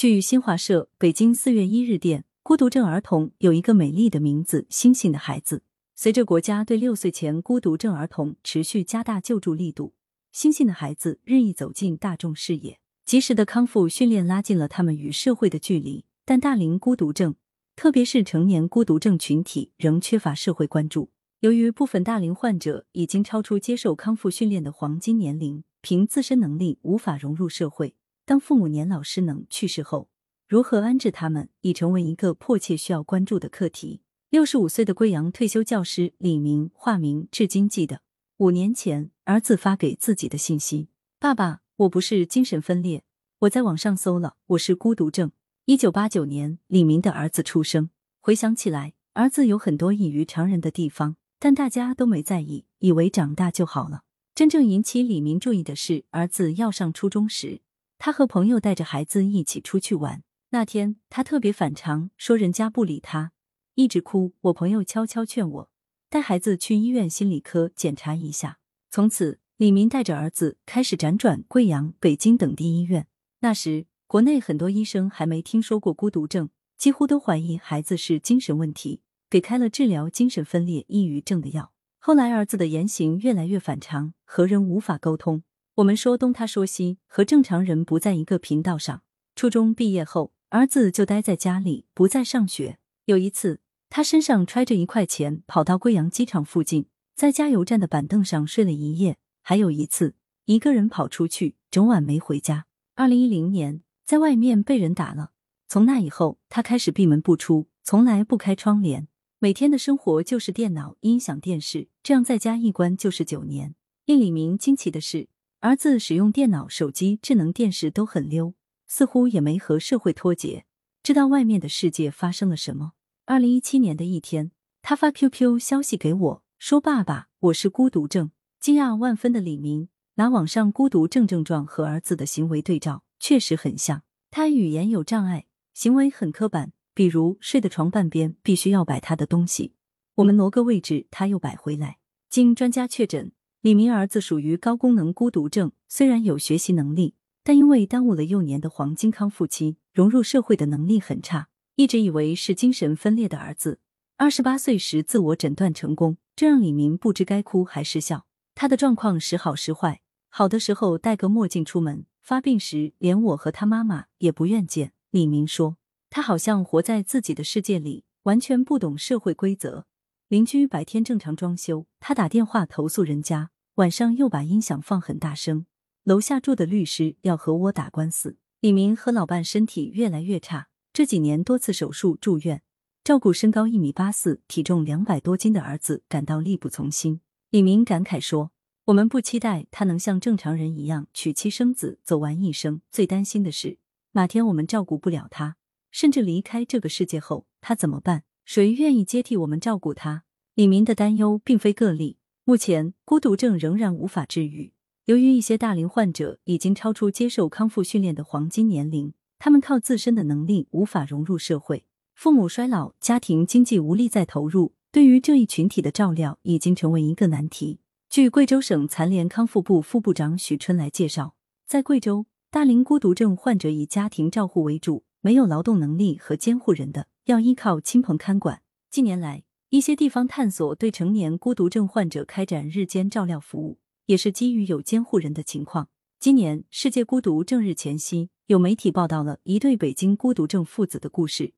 据新华社北京四月一日电，孤独症儿童有一个美丽的名字——星星的孩子。随着国家对六岁前孤独症儿童持续加大救助力度，星星的孩子日益走进大众视野。及时的康复训练拉近了他们与社会的距离，但大龄孤独症，特别是成年孤独症群体，仍缺乏社会关注。由于部分大龄患者已经超出接受康复训练的黄金年龄，凭自身能力无法融入社会。当父母年老失能去世后，如何安置他们，已成为一个迫切需要关注的课题。六十五岁的贵阳退休教师李明（化名）至今记得五年前儿子发给自己的信息：“爸爸，我不是精神分裂，我在网上搜了，我是孤独症。”一九八九年，李明的儿子出生。回想起来，儿子有很多异于常人的地方，但大家都没在意，以为长大就好了。真正引起李明注意的是，儿子要上初中时。他和朋友带着孩子一起出去玩，那天他特别反常，说人家不理他，一直哭。我朋友悄悄劝我带孩子去医院心理科检查一下。从此，李明带着儿子开始辗转贵阳、北京等地医院。那时，国内很多医生还没听说过孤独症，几乎都怀疑孩子是精神问题，给开了治疗精神分裂、抑郁症的药。后来，儿子的言行越来越反常，和人无法沟通。我们说东，他说西，和正常人不在一个频道上。初中毕业后，儿子就待在家里，不再上学。有一次，他身上揣着一块钱，跑到贵阳机场附近，在加油站的板凳上睡了一夜。还有一次，一个人跑出去，整晚没回家。二零一零年，在外面被人打了。从那以后，他开始闭门不出，从来不开窗帘，每天的生活就是电脑、音响、电视，这样在家一关就是九年。令李明惊奇的是。儿子使用电脑、手机、智能电视都很溜，似乎也没和社会脱节，知道外面的世界发生了什么。二零一七年的一天，他发 QQ 消息给我，说：“爸爸，我是孤独症。”惊讶万分的李明拿网上孤独症症状和儿子的行为对照，确实很像。他语言有障碍，行为很刻板，比如睡的床半边必须要摆他的东西，我们挪个位置他又摆回来。经专家确诊。李明儿子属于高功能孤独症，虽然有学习能力，但因为耽误了幼年的黄金康复期，融入社会的能力很差。一直以为是精神分裂的儿子，二十八岁时自我诊断成功，这让李明不知该哭还是笑。他的状况时好时坏，好的时候戴个墨镜出门，发病时连我和他妈妈也不愿见。李明说，他好像活在自己的世界里，完全不懂社会规则。邻居白天正常装修，他打电话投诉人家，晚上又把音响放很大声。楼下住的律师要和我打官司。李明和老伴身体越来越差，这几年多次手术住院，照顾身高一米八四、体重两百多斤的儿子，感到力不从心。李明感慨说：“我们不期待他能像正常人一样娶妻生子，走完一生。最担心的是，哪天我们照顾不了他，甚至离开这个世界后，他怎么办？”谁愿意接替我们照顾他？李明的担忧并非个例。目前，孤独症仍然无法治愈。由于一些大龄患者已经超出接受康复训练的黄金年龄，他们靠自身的能力无法融入社会。父母衰老，家庭经济无力再投入，对于这一群体的照料已经成为一个难题。据贵州省残联康复部副部长许春来介绍，在贵州，大龄孤独症患者以家庭照护为主，没有劳动能力和监护人的。要依靠亲朋看管。近年来，一些地方探索对成年孤独症患者开展日间照料服务，也是基于有监护人的情况。今年世界孤独症日前夕，有媒体报道了一对北京孤独症父子的故事，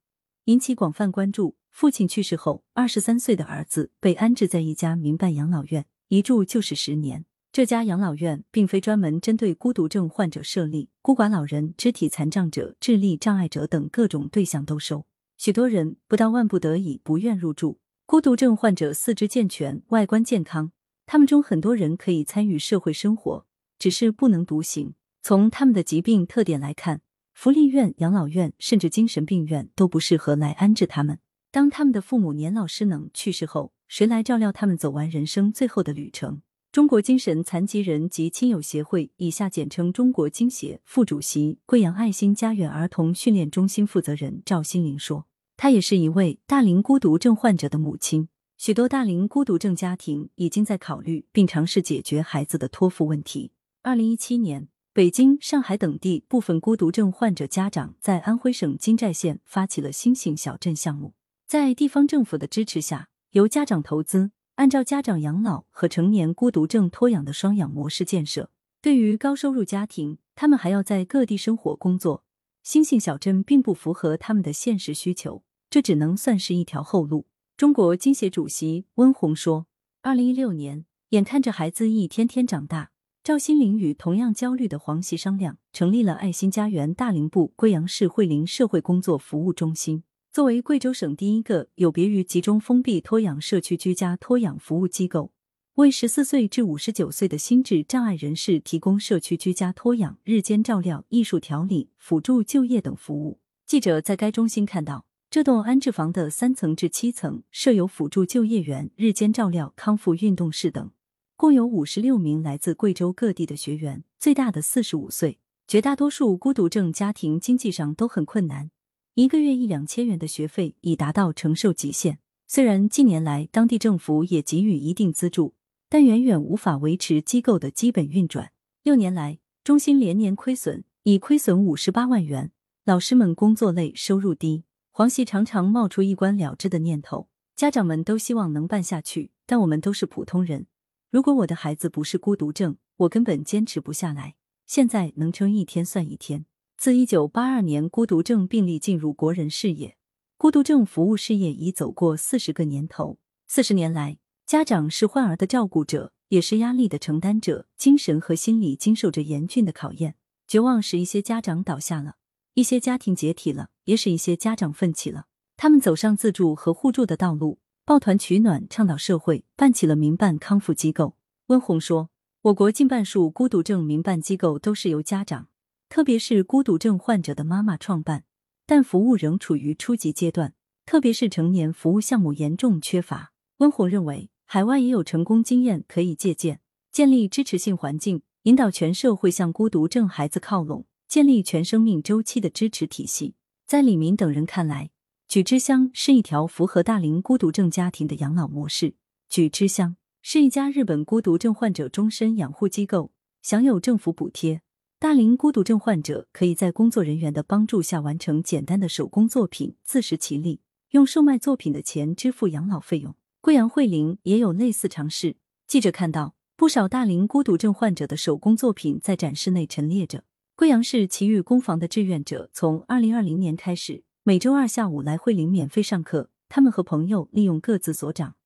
引起广泛关注。父亲去世后，二十三岁的儿子被安置在一家民办养老院，一住就是十年。这家养老院并非专门针对孤独症患者设立，孤寡老人、肢体残障者、智力障碍者等各种对象都收。许多人不到万不得已不愿入住。孤独症患者四肢健全，外观健康，他们中很多人可以参与社会生活，只是不能独行。从他们的疾病特点来看，福利院、养老院甚至精神病院都不适合来安置他们。当他们的父母年老失能去世后，谁来照料他们走完人生最后的旅程？中国精神残疾人及亲友协会（以下简称中国精协）副主席、贵阳爱心家园儿童训练中心负责人赵新林说。她也是一位大龄孤独症患者的母亲。许多大龄孤独症家庭已经在考虑并尝试解决孩子的托付问题。二零一七年，北京、上海等地部分孤独症患者家长在安徽省金寨县发起了星星小镇项目，在地方政府的支持下，由家长投资，按照家长养老和成年孤独症托养的双养模式建设。对于高收入家庭，他们还要在各地生活工作，星星小镇并不符合他们的现实需求，这只能算是一条后路。中国金协主席温红说：“二零一六年，眼看着孩子一天天长大。”赵新林与同样焦虑的黄喜商量，成立了爱心家园大林部贵阳市惠林社会工作服务中心。作为贵州省第一个有别于集中封闭托养社区居家托养服务机构，为十四岁至五十九岁的心智障碍人士提供社区居家托养、日间照料、艺术调理、辅助就业等服务。记者在该中心看到，这栋安置房的三层至七层设有辅助就业员、日间照料、康复运动室等。共有五十六名来自贵州各地的学员，最大的四十五岁。绝大多数孤独症家庭经济上都很困难，一个月一两千元的学费已达到承受极限。虽然近年来当地政府也给予一定资助，但远远无法维持机构的基本运转。六年来，中心连年亏损，已亏损五十八万元。老师们工作累，收入低，黄喜常常冒出一关了之的念头。家长们都希望能办下去，但我们都是普通人。如果我的孩子不是孤独症，我根本坚持不下来。现在能撑一天算一天。自一九八二年孤独症病例进入国人视野，孤独症服务事业已走过四十个年头。四十年来，家长是患儿的照顾者，也是压力的承担者，精神和心理经受着严峻的考验。绝望使一些家长倒下了，一些家庭解体了，也使一些家长奋起了。他们走上自助和互助的道路。抱团取暖，倡导社会，办起了民办康复机构。温红说：“我国近半数孤独症民办机构都是由家长，特别是孤独症患者的妈妈创办，但服务仍处于初级阶段，特别是成年服务项目严重缺乏。”温红认为，海外也有成功经验可以借鉴，建立支持性环境，引导全社会向孤独症孩子靠拢，建立全生命周期的支持体系。在李明等人看来。举之乡是一条符合大龄孤独症家庭的养老模式。举之乡是一家日本孤独症患者终身养护机构，享有政府补贴。大龄孤独症患者可以在工作人员的帮助下完成简单的手工作品，自食其力，用售卖作品的钱支付养老费用。贵阳惠灵也有类似尝试。记者看到不少大龄孤独症患者的手工作品在展示内陈列着。贵阳市奇遇工坊的志愿者从二零二零年开始。每周二下午来惠林免费上课，他们和朋友利用各自所长，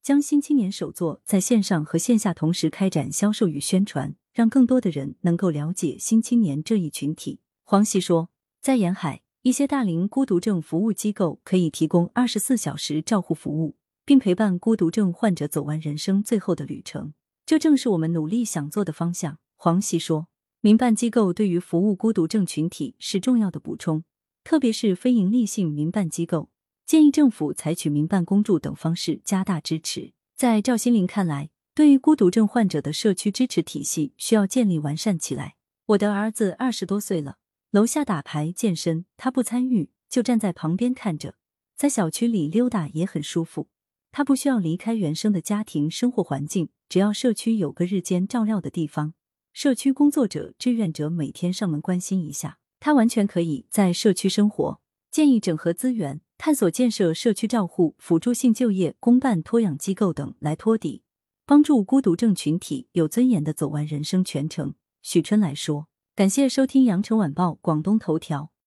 将新青年手作在线上和线下同时开展销售与宣传，让更多的人能够了解新青年这一群体。黄喜说，在沿海一些大龄孤独症服务机构可以提供二十四小时照护服务，并陪伴孤独症患者走完人生最后的旅程。这正是我们努力想做的方向。黄喜说，民办机构对于服务孤独症群体是重要的补充。特别是非营利性民办机构，建议政府采取民办公助等方式加大支持。在赵新林看来，对于孤独症患者的社区支持体系需要建立完善起来。我的儿子二十多岁了，楼下打牌健身，他不参与，就站在旁边看着，在小区里溜达也很舒服。他不需要离开原生的家庭生活环境，只要社区有个日间照料的地方，社区工作者、志愿者每天上门关心一下。他完全可以在社区生活，建议整合资源，探索建设社区照护、辅助性就业、公办托养机构等，来托底，帮助孤独症群体有尊严的走完人生全程。许春来说：“感谢收听羊城晚报广东头条。”